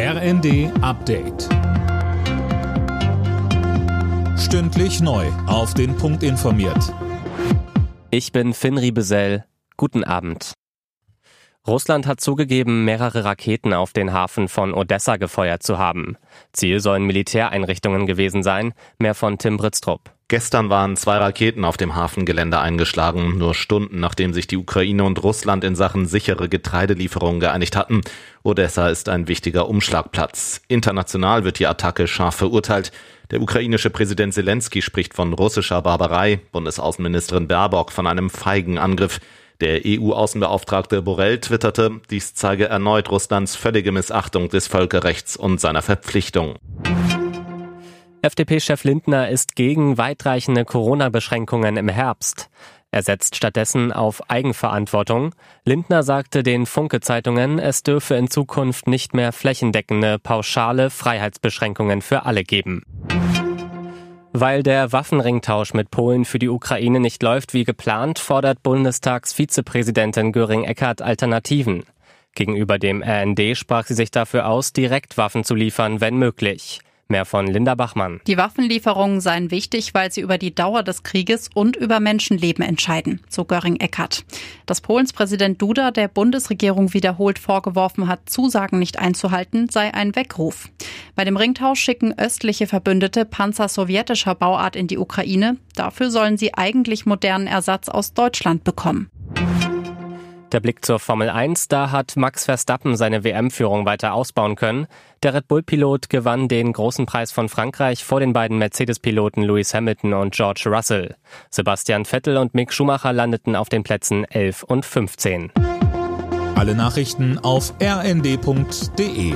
RND Update. Stündlich neu. Auf den Punkt informiert. Ich bin Finn Riebesell. Guten Abend. Russland hat zugegeben, mehrere Raketen auf den Hafen von Odessa gefeuert zu haben. Ziel sollen Militäreinrichtungen gewesen sein. Mehr von Tim Britztrup. Gestern waren zwei Raketen auf dem Hafengelände eingeschlagen, nur Stunden nachdem sich die Ukraine und Russland in Sachen sichere Getreidelieferungen geeinigt hatten. Odessa ist ein wichtiger Umschlagplatz. International wird die Attacke scharf verurteilt. Der ukrainische Präsident Zelensky spricht von russischer Barbarei, Bundesaußenministerin Baerbock von einem feigen Angriff. Der EU-Außenbeauftragte Borrell twitterte, dies zeige erneut Russlands völlige Missachtung des Völkerrechts und seiner Verpflichtung. FDP-Chef Lindner ist gegen weitreichende Corona-Beschränkungen im Herbst. Er setzt stattdessen auf Eigenverantwortung. Lindner sagte den Funke-Zeitungen, es dürfe in Zukunft nicht mehr flächendeckende, pauschale Freiheitsbeschränkungen für alle geben. Weil der Waffenringtausch mit Polen für die Ukraine nicht läuft wie geplant, fordert Bundestagsvizepräsidentin Göring-Eckardt Alternativen. Gegenüber dem RND sprach sie sich dafür aus, direkt Waffen zu liefern, wenn möglich. Mehr von Linda Bachmann. Die Waffenlieferungen seien wichtig, weil sie über die Dauer des Krieges und über Menschenleben entscheiden, so Göring-Eckert. Dass Polens Präsident Duda der Bundesregierung wiederholt vorgeworfen hat, Zusagen nicht einzuhalten, sei ein Weckruf. Bei dem Ringtausch schicken östliche Verbündete Panzer sowjetischer Bauart in die Ukraine. Dafür sollen sie eigentlich modernen Ersatz aus Deutschland bekommen. Der Blick zur Formel 1, da hat Max Verstappen seine WM-Führung weiter ausbauen können. Der Red Bull-Pilot gewann den großen Preis von Frankreich vor den beiden Mercedes-Piloten Lewis Hamilton und George Russell. Sebastian Vettel und Mick Schumacher landeten auf den Plätzen 11 und 15. Alle Nachrichten auf rnd.de